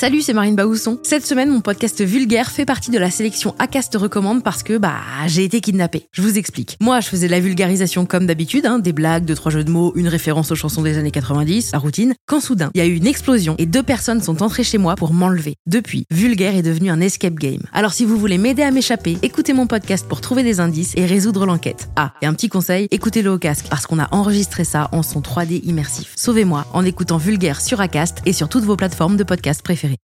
Salut, c'est Marine Baousson. Cette semaine, mon podcast Vulgaire fait partie de la sélection Acast recommande parce que, bah, j'ai été kidnappée. Je vous explique. Moi, je faisais de la vulgarisation comme d'habitude, hein, des blagues, deux, trois jeux de mots, une référence aux chansons des années 90, la routine. Quand soudain, il y a eu une explosion et deux personnes sont entrées chez moi pour m'enlever. Depuis, Vulgaire est devenu un escape game. Alors si vous voulez m'aider à m'échapper, écoutez mon podcast pour trouver des indices et résoudre l'enquête. Ah, et un petit conseil, écoutez-le au casque parce qu'on a enregistré ça en son 3D immersif. Sauvez-moi en écoutant Vulgaire sur Acast et sur toutes vos plateformes de podcast préférées.